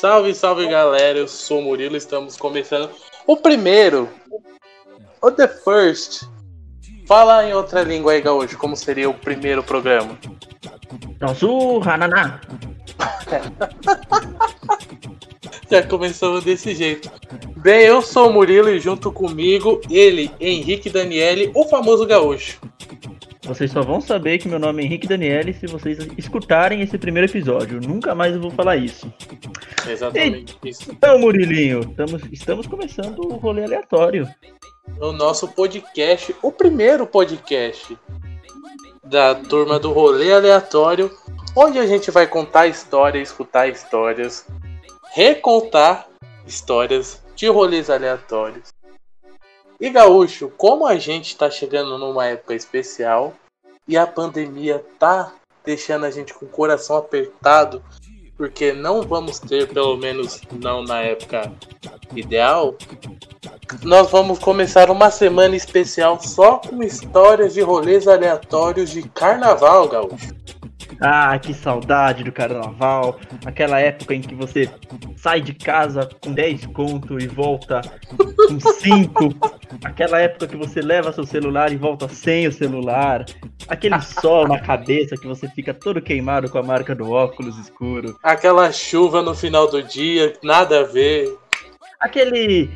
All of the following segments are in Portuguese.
Salve, salve galera, eu sou o Murilo, estamos começando o primeiro, o The First. Fala em outra língua aí, Gaúcho, como seria o primeiro programa? Nosso Hananá. Já começamos desse jeito. Bem, eu sou o Murilo e junto comigo ele, Henrique Daniele, o famoso Gaúcho. Vocês só vão saber que meu nome é Henrique Daniele se vocês escutarem esse primeiro episódio. Nunca mais eu vou falar isso. Exatamente isso. Então, Murilinho, estamos, estamos começando o rolê aleatório. O nosso podcast, o primeiro podcast da turma do rolê aleatório, onde a gente vai contar histórias, escutar histórias, recontar histórias de rolês aleatórios. E Gaúcho, como a gente está chegando numa época especial e a pandemia tá deixando a gente com o coração apertado, porque não vamos ter, pelo menos não na época ideal, nós vamos começar uma semana especial só com histórias de rolês aleatórios de carnaval, Gaúcho. Ah, que saudade do carnaval. Aquela época em que você sai de casa com 10 conto e volta com 5. Aquela época que você leva seu celular e volta sem o celular. Aquele sol na cabeça que você fica todo queimado com a marca do óculos escuro. Aquela chuva no final do dia, nada a ver. Aquele.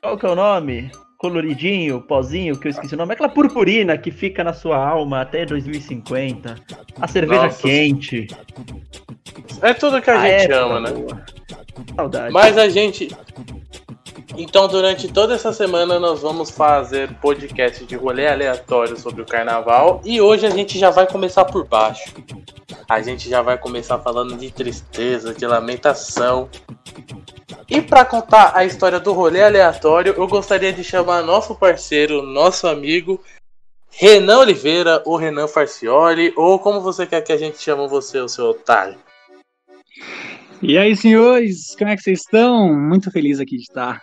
Qual que é o nome? Coloridinho, pozinho, que eu esqueci o nome, aquela purpurina que fica na sua alma até 2050. A cerveja Nossa. quente. É tudo que a, a gente ama, né? Saudade. Mas a gente. Então, durante toda essa semana, nós vamos fazer podcast de rolê aleatório sobre o carnaval. E hoje a gente já vai começar por baixo. A gente já vai começar falando de tristeza, de lamentação, e para contar a história do rolê aleatório, eu gostaria de chamar nosso parceiro, nosso amigo, Renan Oliveira, ou Renan Farcioli, ou como você quer que a gente chame você, o seu otário. E aí, senhores, como é que vocês estão? Muito feliz aqui de estar,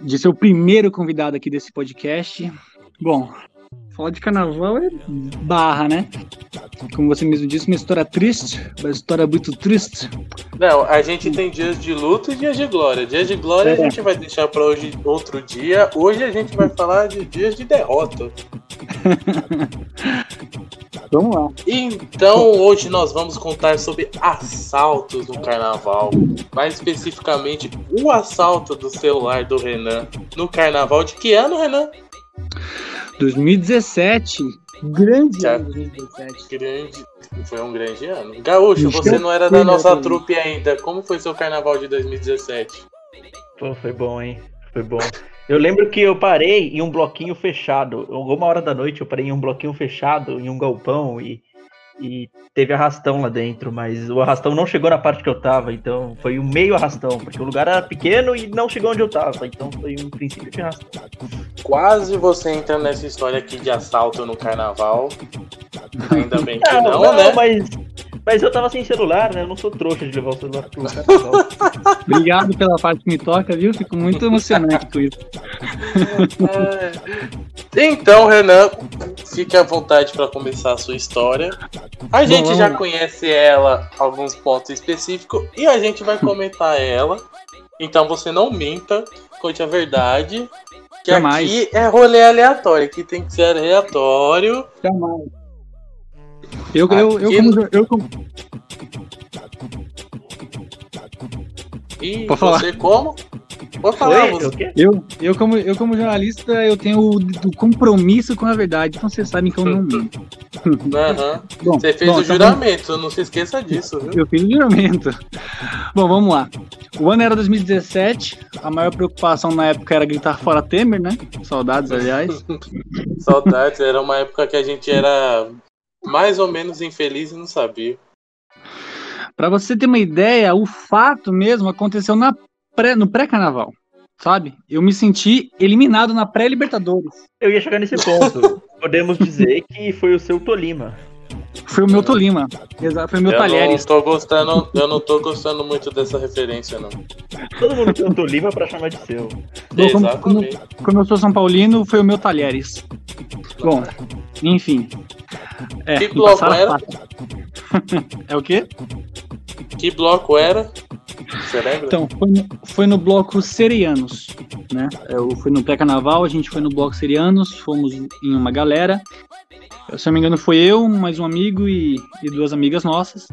de ser o primeiro convidado aqui desse podcast. Bom, falar de carnaval é barra, né? Como você mesmo disse, uma história triste, uma história muito triste. Não, a gente tem dias de luto e dias de glória. Dias de glória é. a gente vai deixar para hoje outro dia. Hoje a gente vai falar de dias de derrota. Vamos lá. Então, hoje nós vamos contar sobre assaltos no carnaval. Mais especificamente, o assalto do celular do Renan no carnaval. De que ano, Renan? 2017. Grande ano 2017. Grande. Foi um grande ano. Gaúcho, você não era da nossa trupe ainda. Como foi seu carnaval de 2017? Pô, foi bom, hein? Foi bom. Eu lembro que eu parei em um bloquinho fechado. Alguma hora da noite eu parei em um bloquinho fechado, em um galpão, e e teve arrastão lá dentro, mas o arrastão não chegou na parte que eu tava, então foi um meio arrastão, porque o lugar era pequeno e não chegou onde eu tava, então foi um princípio de arrastão. Quase você entra nessa história aqui de assalto no carnaval. Ainda bem que não, não, não né? Mas, mas eu tava sem celular, né? Eu não sou trouxa de levar o celular pro carnaval. Obrigado pela parte que me toca, viu? Fico muito emocionante com isso. É... Então, Renan, fique à vontade para começar a sua história. A gente já conhece ela alguns pontos específicos e a gente vai comentar ela. Então você não minta, conte a verdade. Que Jamais. aqui é rolê aleatório, aqui tem que ser aleatório. Jamais. Eu, eu, eu, como, eu como... E Pode você falar. como? Pode falar, você. Eu, eu, como, eu, como jornalista, eu tenho o, o compromisso com a verdade, então vocês sabem que eu não minto. Uhum. você fez bom, o tá juramento, não se esqueça disso, viu? Eu fiz o juramento. Bom, vamos lá. O ano era 2017, a maior preocupação na época era gritar fora Temer, né? Saudades, aliás. Saudades, era uma época que a gente era mais ou menos infeliz e não sabia. Para você ter uma ideia, o fato mesmo aconteceu na pré, no pré-carnaval, sabe? Eu me senti eliminado na pré-Libertadores. Eu ia chegar nesse ponto. Podemos dizer que foi o seu Tolima. Foi o meu Tolima. Exato, foi o meu eu Talheres. Não tô gostando, eu não tô gostando muito dessa referência, não. Todo mundo tem um Tolima pra chamar de seu. Bom, como, como, como, eu sou São Paulino, foi o meu Talheres. Bom, enfim. É, que bloco era? é o quê? Que bloco era? Você lembra? Então, foi no, foi no bloco Serianos, né? Eu fui no pré-carnaval, a gente foi no bloco Serianos, fomos em uma galera. Se não me engano, foi eu, mais um amigo e, e duas amigas nossas.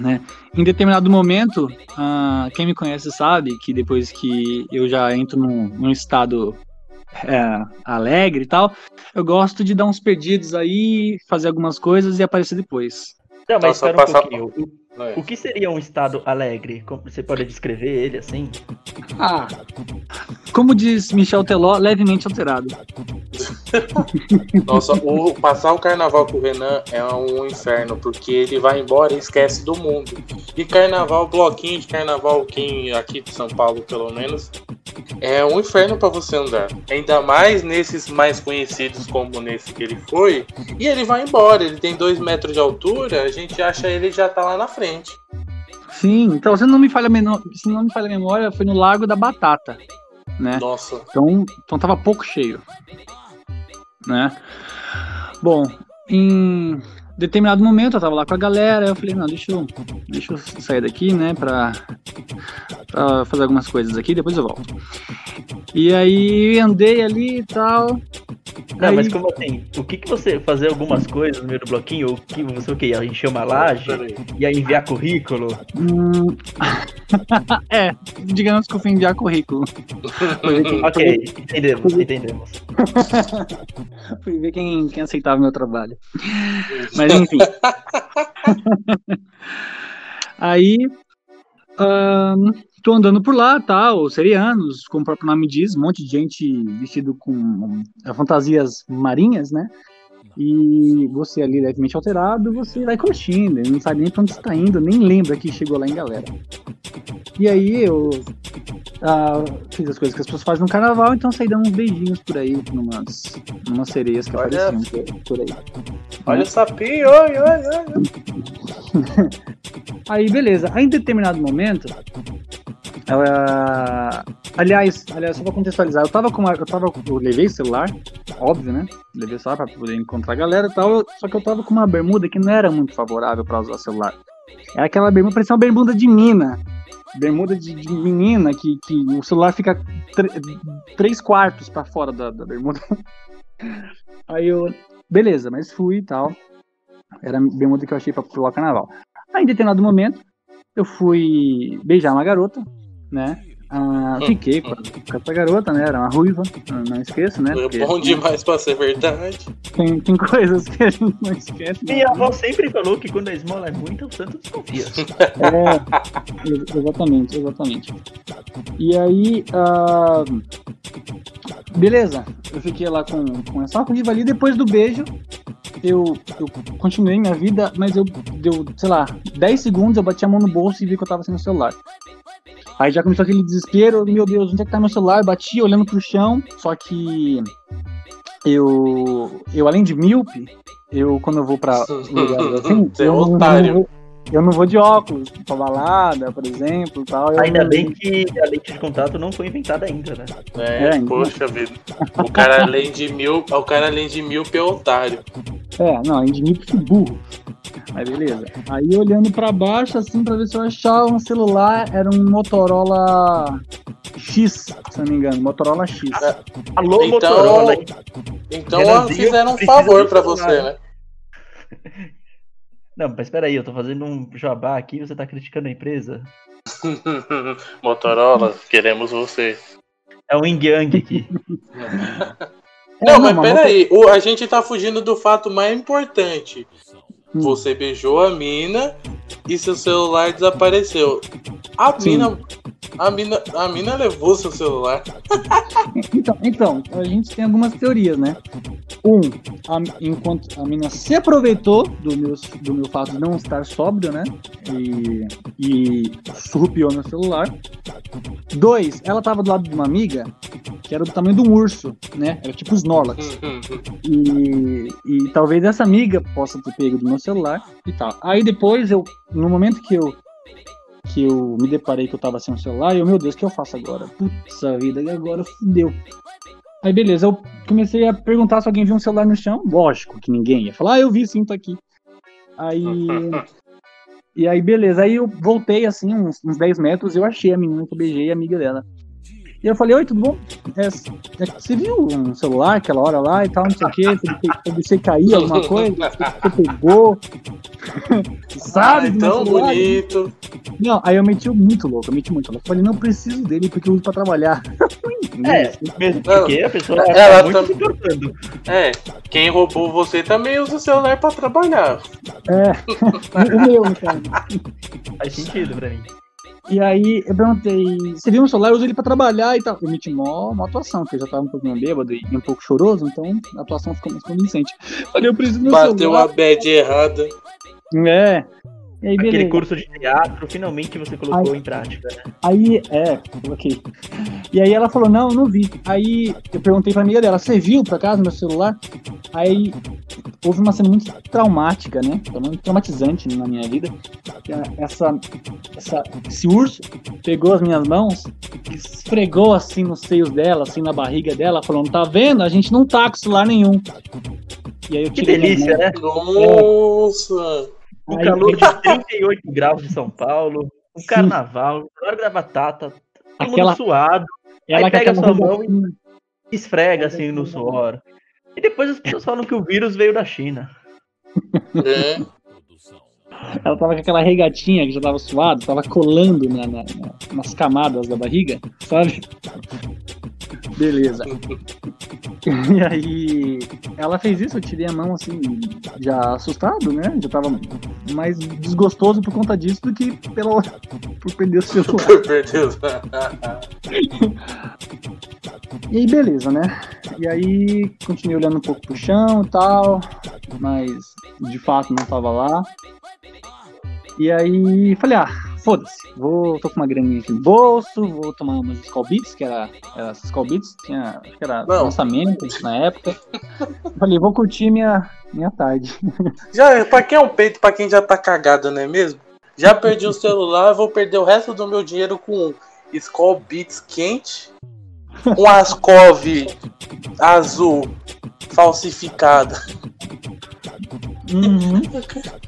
Né? Em determinado momento, ah, quem me conhece sabe que depois que eu já entro num, num estado é, alegre e tal, eu gosto de dar uns perdidos aí, fazer algumas coisas e aparecer depois. Não, mas Nossa, espera um pouquinho. O, É. o que seria um estado alegre? Como você pode descrever ele assim? Ah, como diz Michel Teló, levemente alterado. Nossa, o, passar o carnaval com o Renan é um inferno, porque ele vai embora e esquece do mundo. E carnaval, bloquinho de carnaval, quem aqui de São Paulo pelo menos, é um inferno pra você andar. Ainda mais nesses mais conhecidos como nesse que ele foi. E ele vai embora, ele tem dois metros de altura, a gente acha ele já tá lá na frente. Sim, então se não me falha menor, se não me falha a memória, foi no Largo da Batata, né? Nossa, Então, então tava pouco cheio, né? Bom, em determinado momento eu tava lá com a galera, eu falei, não, deixa eu, deixa eu sair daqui, né, pra, pra fazer algumas coisas aqui, depois eu volto. E aí andei ali e tal. Não, aí- mas como assim? O que que você fazer algumas coisas no meio do bloquinho? O que você o quê? Ia encher uma laje? peraí. Ia enviar currículo? Hum, é, digamos que eu fui enviar currículo. Ok, entendemos, entendemos. fui ver quem, quem aceitava meu trabalho. Mas enfim. Aí, ahn, tô andando por lá, tal, serianos, como o próprio nome diz, um monte de gente vestido com fantasias marinhas, né? E você ali levemente alterado, você vai curtindo, não sabe nem pra onde você tá indo, nem lembra que chegou lá em galera. E aí eu ah, fiz as coisas que as pessoas fazem no carnaval, então saí dando uns beijinhos por aí, numas, numas sereias que Olha. apareciam por, por aí. Olha o sapinho, oi, oi, oi. Aí, beleza. Aí, em determinado momento, ela... aliás, aliás, só pra contextualizar, eu tava com uma, eu tava, eu levei o celular, óbvio, né? Levei celular pra poder encontrar a galera e tal, só que eu tava com uma bermuda que não era muito favorável pra usar celular. Era aquela bermuda, parecia uma bermuda de mina. Bermuda de, de menina que, que o celular fica tr- três quartos pra fora da, da bermuda. Aí eu, beleza, mas fui e tal. Era a bermuda que eu achei pra pular o carnaval. Aí, em determinado momento, eu fui beijar uma garota, né? Ah, fiquei com, com essa garota, né? Era uma ruiva, não- esqueço, né? É Porque bom demais pra ser verdade. tem, tem coisas que a gente não esquece. né? Minha avó sempre falou que quando a esmola é muita, o santo desconfia. É, ex- exatamente, exatamente. E aí, ah, beleza, eu fiquei lá com, com essa ruiva ali, depois do beijo, eu, eu continuei minha vida, mas eu deu, sei lá, 10 segundos, eu bati a mão no bolso e vi que eu tava sem o celular. Aí já começou aquele desespero, meu Deus, onde é que tá meu celular? Bati olhando pro chão, só que eu, eu além de míope, eu quando eu vou pra lugares assim, Você é eu, não, eu, otário. não vou, eu não vou de óculos, pra balada, por exemplo, tal. eu Ainda não- bem que a lente de contato não foi inventada ainda, né? É, É, poxa vida. O cara além de mil, o cara além de mil é otário. É, não, além de míope, fui burro. Mas beleza. Aí olhando pra baixo, assim, pra ver se eu achava um celular, era um Motorola X, se não me engano, Motorola X. Alô, Então- Motorola? Então Renanzinho, fizeram um favor celular. você, né? Não, mas espera aí, eu tô fazendo um jabá aqui e você tá criticando a empresa? Motorola, queremos você. É um Yin Yang aqui. Não, É, mas mas peraí, o- a gente tá fugindo do fato mais importante. Você beijou a mina e seu celular desapareceu. A mina, a mina, a mina levou seu celular. Então, então, a gente tem algumas teorias, né? Um, a, enquanto a mina se aproveitou do meu, do meu fato de não estar sóbrio, né? E, e surrupiou meu celular. Dois, ela tava do lado de uma amiga que era do tamanho de um urso, né? Era tipo Snorlax. E, e talvez essa amiga possa ter pego do meu celular e tal. Aí depois eu, no momento que eu que eu me deparei que eu tava sem o celular, eu, meu Deus, o que eu faço agora? Putz a vida, e agora fudeu. Aí beleza, eu comecei a perguntar se alguém viu um celular no chão. Lógico que ninguém ia falar, ah, eu vi sim, tá aqui. Aí E aí, beleza. Aí eu voltei assim, uns, uns 10 metros, eu achei a menina que eu beijei, a amiga dela. E eu falei, oi, tudo bom? É, é, você viu um celular aquela hora lá e tal, não sei o quê? Deixei cair alguma coisa? Você pegou? Sabe? Ah, tão bonito. Não, aí eu meti muito louco, eu meti muito louco. Eu falei, não preciso dele porque eu uso pra trabalhar. é, mesmo porque a pessoa ela, ela tá muito tam... É, quem roubou você também usa o celular pra trabalhar. É, o meu, no caso. Faz sentido pra mim. E aí eu perguntei, você viu um celular, eu uso ele pra trabalhar e tal. Eu meti mó, uma atuação, porque eu já tava um pouquinho bêbado e um pouco choroso, então a atuação ficou mais convincente. Falei, eu preciso do meu Bateu celular. Bateu a bad errada. É. Aí, Aquele curso de teatro, finalmente você colocou aí, em prática, né? Aí, é, coloquei. E aí ela falou, não, não vi. Aí eu perguntei pra amiga dela, você viu por acaso meu celular? Aí houve uma cena muito traumática, né? Muito traumatizante na minha vida. Essa, essa, esse urso pegou as minhas mãos, esfregou assim nos seios dela, assim na barriga dela, falando, tá vendo? A gente não tá com celular nenhum. E aí eu que delícia, né? Nossa! O calor de 38 graus de São Paulo, o carnaval, o hora da batata, todo aquela, mundo suado. Ela aí pega a sua mão e esfrega assim no suor. E depois as pessoas falam que o vírus veio da China. É. Ela tava com aquela regatinha que já tava suado, tava colando na, na, nas camadas da barriga, sabe? Beleza. E aí, ela fez isso, eu tirei a mão assim, já assustado, né? Já tava mais desgostoso por conta disso do que pela, por perder o celular. Por perder o E aí, beleza, né? E aí, continuei olhando um pouco pro chão e tal, mas de fato não tava lá. E aí, falei, ah, foda-se, vou, tô com uma graninha aqui no bolso, vou tomar umas Skull Beats, que era, era Skull Beats, tinha, acho que era Não. lançamento na época. Falei, vou curtir minha, minha tarde. Já, pra quem é um peito, pra quem já tá cagado, não é mesmo? Já perdi o celular, vou perder o resto do meu dinheiro com Skull Beats quente, com Ascov azul falsificada. Uhum.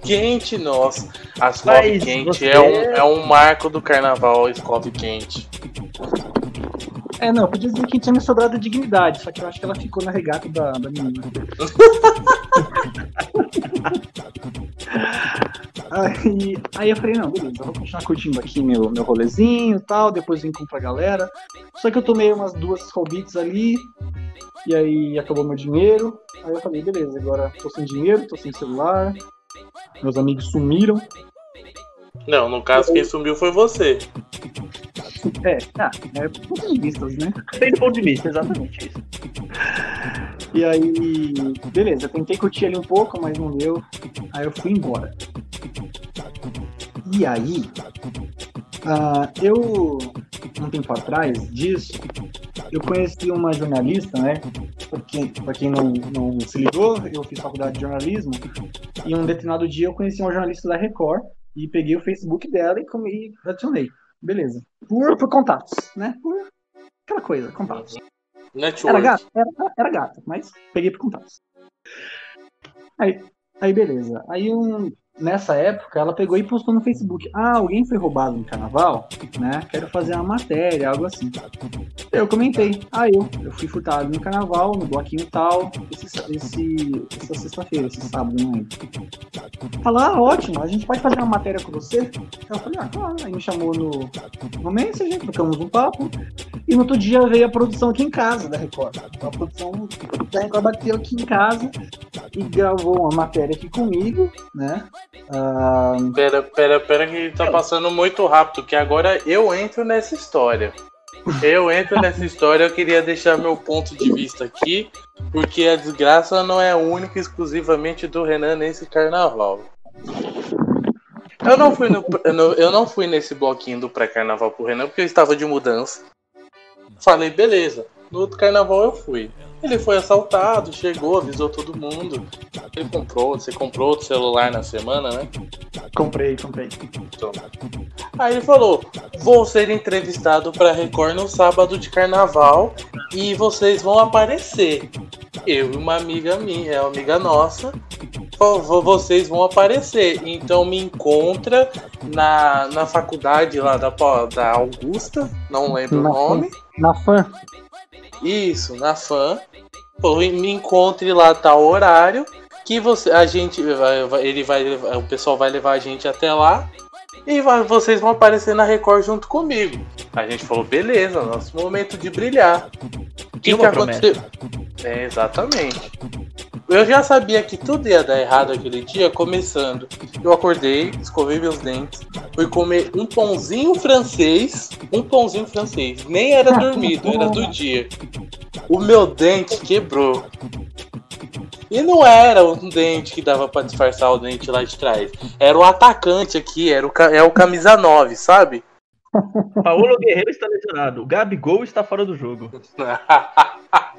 Quente, nossa. A Scove quente é, um, é um marco do carnaval, Scove quente. É, não, podia dizer que tinha me sobrado dignidade, só que eu acho que ela ficou na regata da, da menina. aí, aí eu falei, não, beleza, eu vou continuar curtindo aqui meu, meu rolezinho e tal, depois vim com pra galera. Só que eu tomei umas duas Skull ali, e aí acabou meu dinheiro. Aí eu falei, beleza, agora tô sem dinheiro, tô sem celular, meus amigos sumiram. Não, no caso quem sumiu foi você. É, ah, é ponto de vista, né? Tem ponto de vista, exatamente isso. E aí, beleza, tentei curtir ali um pouco, mas não deu. Aí eu fui embora. E aí, uh, eu, um tempo atrás disso, eu conheci uma jornalista, né? Para quem, pra quem não, não se ligou, eu fiz faculdade de jornalismo. E um determinado dia eu conheci uma jornalista da Record e peguei o Facebook dela e, e adicionei. Beleza. Por, por contatos, né? Por aquela coisa, contatos. Network. Era gato? Era, era gato, mas peguei por contatos. Aí, aí beleza. Aí um, nessa época, ela pegou e postou no Facebook: Ah, alguém foi roubado no carnaval, né? Quero fazer uma matéria, algo assim. Eu comentei: Ah, eu. Eu fui furtado no carnaval, no bloquinho tal, esse, esse, essa sexta-feira, esse sábado, lembro. Falou: Ah, ótimo, a gente pode fazer uma matéria com você? Eu falei: Ah, claro. Aí me chamou no, no Messenger, trocamos um papo. E no outro dia veio a produção aqui em casa da Record. A produção da Record bateu aqui em casa e gravou uma matéria aqui comigo, né? Uh... Pera, pera, pera, que tá passando muito rápido, que agora eu entro nessa história. Eu entro nessa história, eu queria deixar meu ponto de vista aqui, porque a desgraça não é única e exclusivamente do Renan nesse carnaval. Eu não fui, no, eu não fui nesse bloquinho do pré-carnaval pro Renan porque eu estava de mudança. Falei, beleza. No outro carnaval eu fui. Ele foi assaltado, chegou, avisou todo mundo. Ele comprou, você comprou outro celular na semana, né? Comprei, comprei. Então, Aí ele falou: Vou ser entrevistado para Record no sábado de carnaval e vocês vão aparecer. Eu e uma amiga minha, é uma amiga nossa, vo- vocês vão aparecer. Então me encontra na, na faculdade lá da, da Augusta, não lembro Na o nome. Na fã. Isso, na fã. Falou, me encontre lá tal horário que você, a gente, ele vai, o pessoal vai levar a gente até lá e vai- vocês vão aparecer na Record junto comigo. A gente falou, beleza, nosso momento de brilhar. O que, que aconteceu? É, exatamente. Eu já sabia que tudo ia dar errado aquele dia, começando. Eu acordei, escovei meus dentes, fui comer um pãozinho francês. Um pãozinho francês. Nem era dormido, era do dia. O meu dente quebrou. E não era um dente que dava pra disfarçar o dente lá de trás. Era o atacante aqui, era o, é o camisa 9, sabe? Paulo Guerreiro está lesionado. O Gabigol está fora do jogo.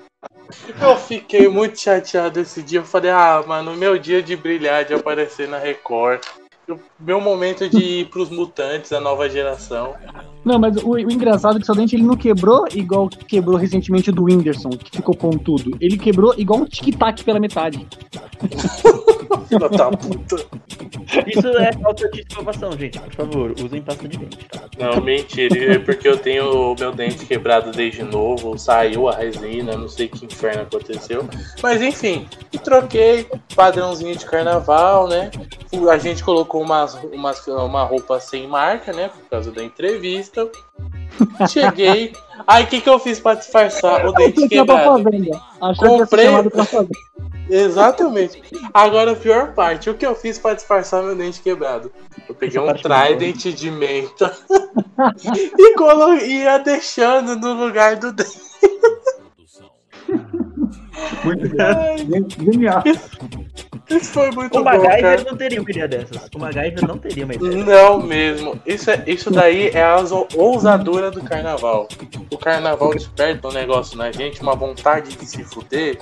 Eu fiquei muito chateado esse dia. Eu falei, ah, mano, meu dia de brilhar, de aparecer na Record. Eu- Meu momento de ir pros mutantes, a nova geração. Não, mas o, o engraçado é que seu dente ele não quebrou igual quebrou recentemente o do Whindersson, que ficou pontudo. Ele quebrou igual um tic-tac pela metade. Filha da puta. Isso é falta de escovação, gente. Por favor, usem pasta de dente, tá? Não, mentira. É porque eu tenho o meu dente quebrado desde novo. Saiu a resina, não sei que inferno aconteceu. Mas enfim, troquei. Padrãozinho de carnaval, né? A gente colocou umas, umas, uma roupa sem marca, né? Por causa da entrevista. Cheguei. Aí o que, que eu fiz pra disfarçar o dente quebrado? Comprei. Exatamente. Agora a pior parte, o que eu fiz pra disfarçar meu dente quebrado? Eu peguei Essa um foi trident de menta e colo- ia deixando no lugar do dente. Muito. Genial. Isso foi muito O bom, cara. MacGyver não teria uma ideia dessas. O MacGyver não teria uma ideia. Não mesmo. Isso, é, isso daí é a ousa- ousadura do carnaval. O carnaval desperta um negócio na gente, uma vontade de se fuder.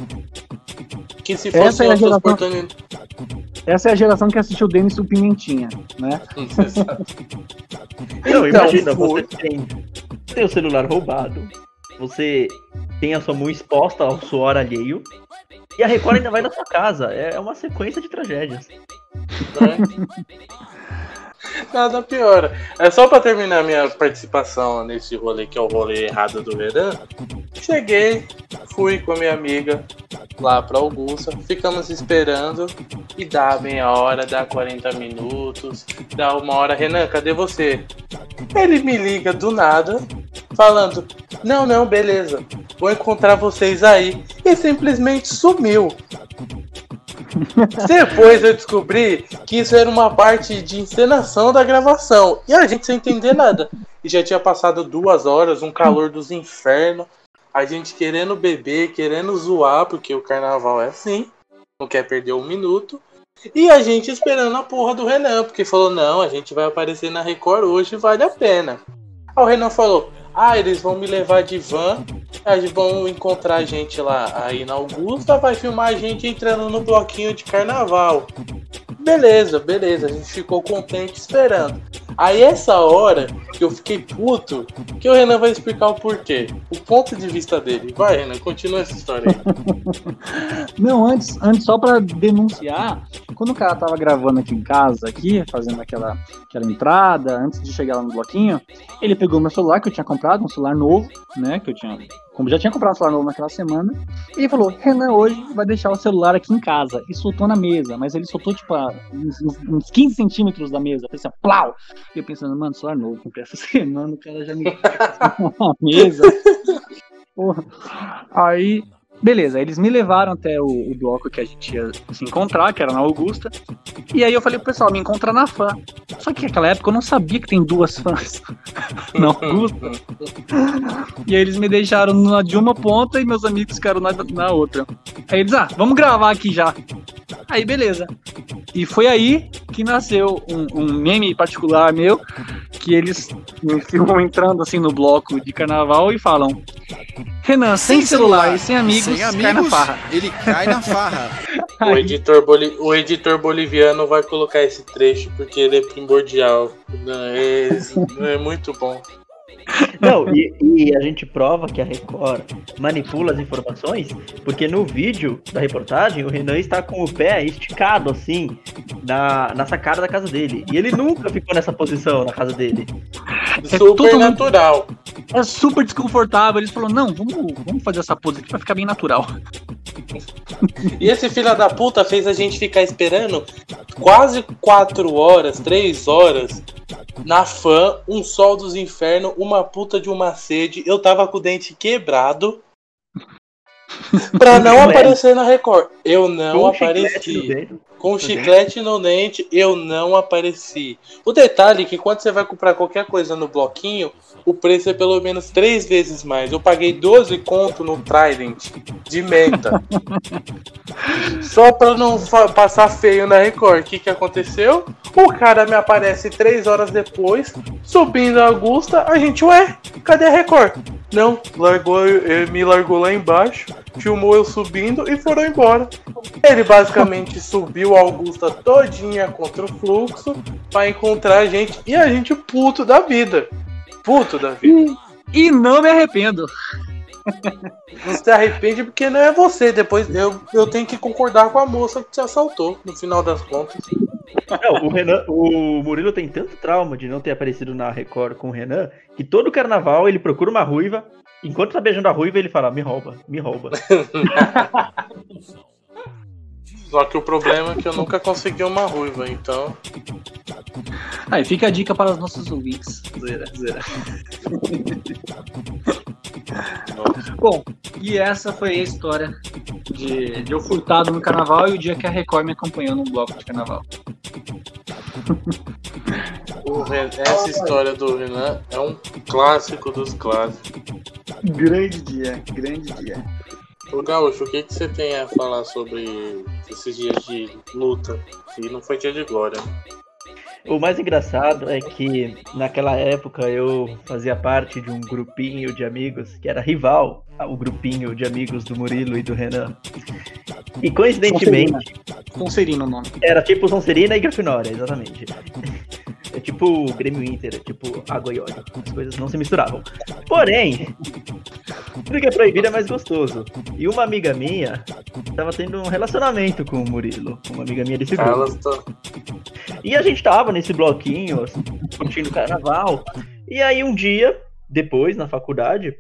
Que se Essa fosse é a geração- oportunidades. Essa é a geração que assistiu o Denis e o Pimentinha, né? Não, Então, imagina, foi. você tem, tem o celular roubado, você tem a sua mão exposta ao suor alheio, e a Record ainda vai na sua casa. É uma sequência de tragédias. né? Nada pior. É só pra terminar minha participação nesse rolê que é o rolê errado do Veran. Cheguei, fui com a minha amiga lá pra Augusta, ficamos esperando e dá meia hora, dá 40 minutos, dá uma hora. Renan, cadê você? Ele me liga do nada, falando: Não, não, beleza, vou encontrar vocês aí. E simplesmente sumiu. Depois eu descobri que isso era uma parte de encenação da gravação. E a gente sem entender nada. E já tinha passado duas horas, um calor dos infernos. A gente querendo beber, querendo zoar, porque o carnaval é assim. Não quer perder um minuto. E a gente esperando a porra do Renan, porque falou: não, a gente vai aparecer na Record hoje, vale a pena. Aí o Renan falou: ah, eles vão me levar de van, eles vão encontrar a gente lá aí na Augusta, vai filmar a gente entrando no bloquinho de carnaval. Beleza, beleza, a gente ficou contente esperando. Aí essa hora que eu fiquei puto, que o Renan vai explicar o porquê. O ponto de vista dele. Vai, Renan, continua essa história aí. Não, antes, antes só pra denunciar, quando o cara tava gravando aqui em casa, aqui, fazendo aquela, aquela entrada, antes de chegar lá no bloquinho, ele pegou meu celular, que eu tinha comprado, um celular novo, né, que eu tinha, como já tinha comprado um celular novo naquela semana, e ele falou, Renan hoje vai deixar o celular aqui em casa, e soltou na mesa, mas ele soltou, tipo, a uns, uns- uns 15 centímetros da mesa, fez assim, plau! E eu pensando, mano, celular novo, comprei essa semana, o cara já me na mesa. Porra. Aí, beleza, eles me levaram até o, o bloco que a gente ia se encontrar, que era na Augusta. E aí eu falei pro pessoal, me encontra na fã. Só que naquela época eu não sabia que tem duas fãs na Augusta. E aí eles me deixaram na de uma ponta e meus amigos ficaram na, na outra. Aí eles, ah, vamos gravar aqui já. Aí beleza. E foi aí que nasceu um, um meme particular meu, que eles me filmam entrando assim no bloco de carnaval e falam: Renan, sem, celular, e sem amigos, sem cai na amigos, farra. ele cai na farra. O editor, boli- o editor boliviano vai colocar esse trecho porque ele é primordial. Não, É, é muito bom. Não, e, e a gente prova que a Record manipula as informações, porque no vídeo da reportagem o Renan está com o pé esticado assim na, na sacada da casa dele. E ele nunca ficou nessa posição na casa dele. É Super totalmente- natural. É super desconfortável. Eles falaram, não, vamos, vamos fazer essa pose aqui pra ficar bem natural. E esse filho da puta fez a gente ficar esperando quase 4 horas, 3 horas na fã, um sol dos infernos, uma puta de uma sede. Eu tava com o dente quebrado pra não aparecer na Record. Eu não apareci. Com chiclete no dente, eu não apareci. O detalhe é que quando você vai comprar qualquer coisa no bloquinho, o preço é pelo menos três vezes mais. Eu paguei 12 conto no Trident de menta. Só pra não passar feio na Record. O que, que aconteceu? O cara me aparece três horas depois, subindo a Augusta. A gente, ué, cadê a Record? Não, largou, me largou lá embaixo, filmou eu subindo e foram embora. Ele basicamente subiu a Augusta todinha contra o fluxo pra encontrar a gente e a gente puto da vida. Puto da vida. E não me arrependo. Não se arrepende porque não é você. Depois eu, eu tenho que concordar com a moça que te assaltou, no final das contas. Não, o, Renan, o Murilo tem tanto trauma de não ter aparecido na Record com o Renan que todo carnaval ele procura uma ruiva. Enquanto tá beijando a ruiva, ele fala: me rouba, me rouba. Só que o problema é que eu nunca consegui uma ruiva, então. Aí fica a dica para os nossos ouvintes. Zoeira, zoeira. Bom, e essa foi a história de, de eu furtado no carnaval e o dia que a Record me acompanhou num bloco de carnaval. Essa história do Renan é um clássico dos clássicos. Grande dia, grande dia. Ô Gaúcho, o que, que você tem a falar sobre esses dias de luta? E não foi dia de glória. O mais engraçado é que naquela época eu fazia parte de um grupinho de amigos que era rival ao grupinho de amigos do Murilo e do Renan. E coincidentemente, Conserino o nome. era tipo Sonserina e Grifinória, exatamente. É tipo o Grêmio Inter, é tipo água e óleo. As coisas não se misturavam. Porém, tudo que é proibido é mais gostoso. E uma amiga minha tava tendo um relacionamento com o Murilo, uma amiga minha desse grupo. E a gente tava nesse bloquinho, assim, curtindo carnaval. E aí um dia, depois, na faculdade,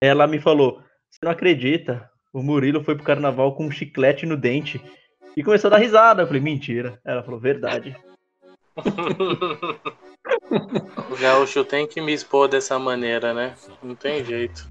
ela me falou: Você não acredita? O Murilo foi pro carnaval com um chiclete no dente. E começou a dar risada. Eu falei, mentira. Ela falou, verdade. O Gaúcho tem que me expor dessa maneira, né? Não tem jeito.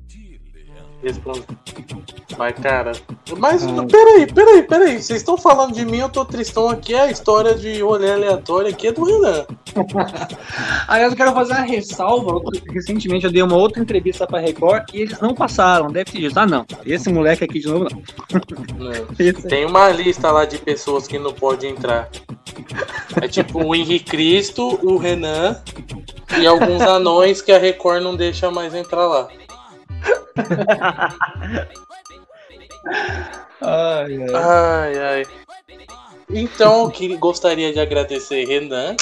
Mas, cara. Mas, peraí, peraí, peraí. Vocês estão falando de mim, eu tô tristão aqui. A história de rolê aleatório aqui é do Renan. Aliás, eu quero fazer uma ressalva. Recentemente eu dei uma outra entrevista pra Record e eles não passaram. Deve ter dito, ah não, esse moleque aqui de novo não. Não. Tem uma lista lá de pessoas que não pode entrar. É tipo o Henrique Cristo, o Renan e alguns anões que a Record não deixa mais entrar lá. Ai, ai. Ai, ai. Então, eu que- gostaria de agradecer, Renan.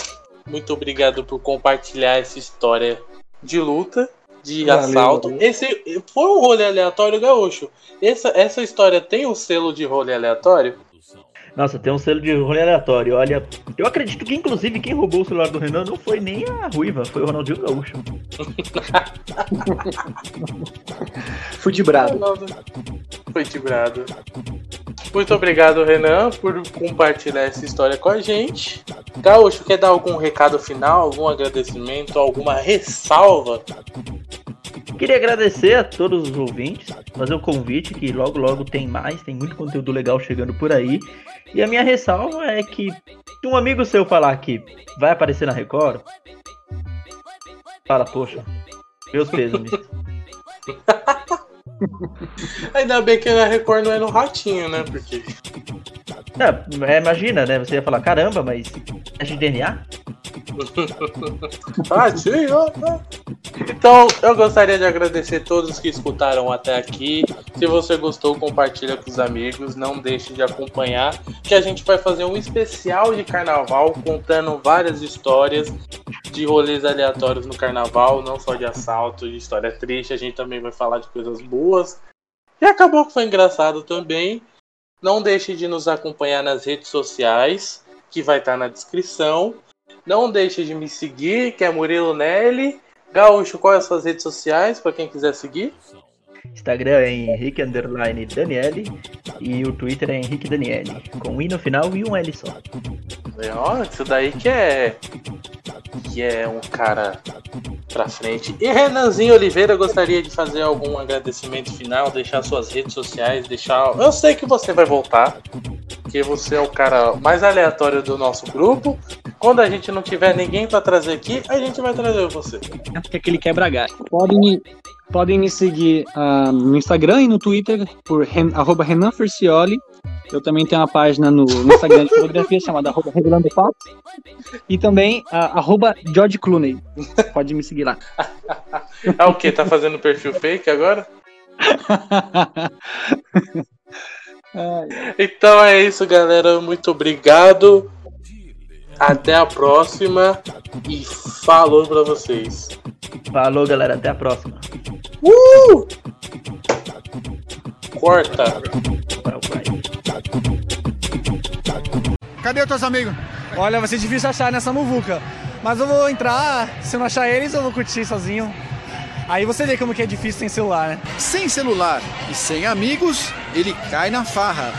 Muito obrigado por compartilhar essa história de luta, de Valeu, assalto. valeu. Esse foi um rolê aleatório, Gaúcho. Essa, essa história tem um selo de rolê aleatório? Nossa, tem um selo de rolê aleatório. Olha, eu acredito que inclusive quem roubou o celular do Renan não foi nem a Ruiva, foi o Ronaldinho Gaúcho. Fui de brado. Foi tibrado. Muito obrigado, Renan, por compartilhar essa história com a gente. Gaúcho, quer dar algum recado final, algum agradecimento, alguma ressalva? Queria agradecer a todos os ouvintes, fazer o convite que logo logo tem mais, tem muito conteúdo legal chegando por aí. E a minha ressalva é que se um amigo seu falar que vai aparecer na Record, fala, poxa, meus pêsames. Ainda bem que a Record não é no ratinho, né? Porque É, imagina, né? Você ia falar, caramba, mas teste de DNA? ah, tio, então, eu gostaria de agradecer a todos que escutaram até aqui. Se você gostou, compartilha com os amigos. Não deixe de acompanhar, que a gente vai fazer um especial de carnaval contando várias histórias de rolês aleatórios no carnaval, não só de assalto, de história triste. A gente também vai falar de coisas boas. E acabou que foi engraçado também. Não deixe de nos acompanhar nas redes sociais, que vai estar na descrição. Não deixe de me seguir, que é Murilo Nelly. Gaúcho, quais as suas redes sociais para quem quiser seguir? Instagram é Henrique Underline Daniele e o Twitter é Henrique Daniele, com um I no final e um L só. Ó, isso daí que é. que é um cara pra frente. E Renanzinho Oliveira gostaria de fazer algum agradecimento final, deixar suas redes sociais, deixar. Eu sei que você vai voltar, porque você é o cara mais aleatório do nosso grupo. Quando a gente não tiver ninguém para trazer aqui, a gente vai trazer você. É aquele quebra galho. Podem, podem me seguir uh, no Instagram e no Twitter por Ren, arroba Renan Fercioli. Eu também tenho uma página no, no Instagram de fotografia chamada arroba Revelando Fato. E também uh, arroba George Clooney. Pode me seguir lá. é o que? Tá fazendo perfil fake agora? então é isso, galera. Muito obrigado. Até a próxima e falou pra vocês. Falou, galera. Até a próxima. Uh! Corta. Cadê os teus amigos? Olha, vai ser difícil achar nessa muvuca. Mas eu vou entrar, se eu não achar eles, eu vou curtir sozinho. Aí você vê como que é difícil sem celular, né? Sem celular e sem amigos, ele cai na farra.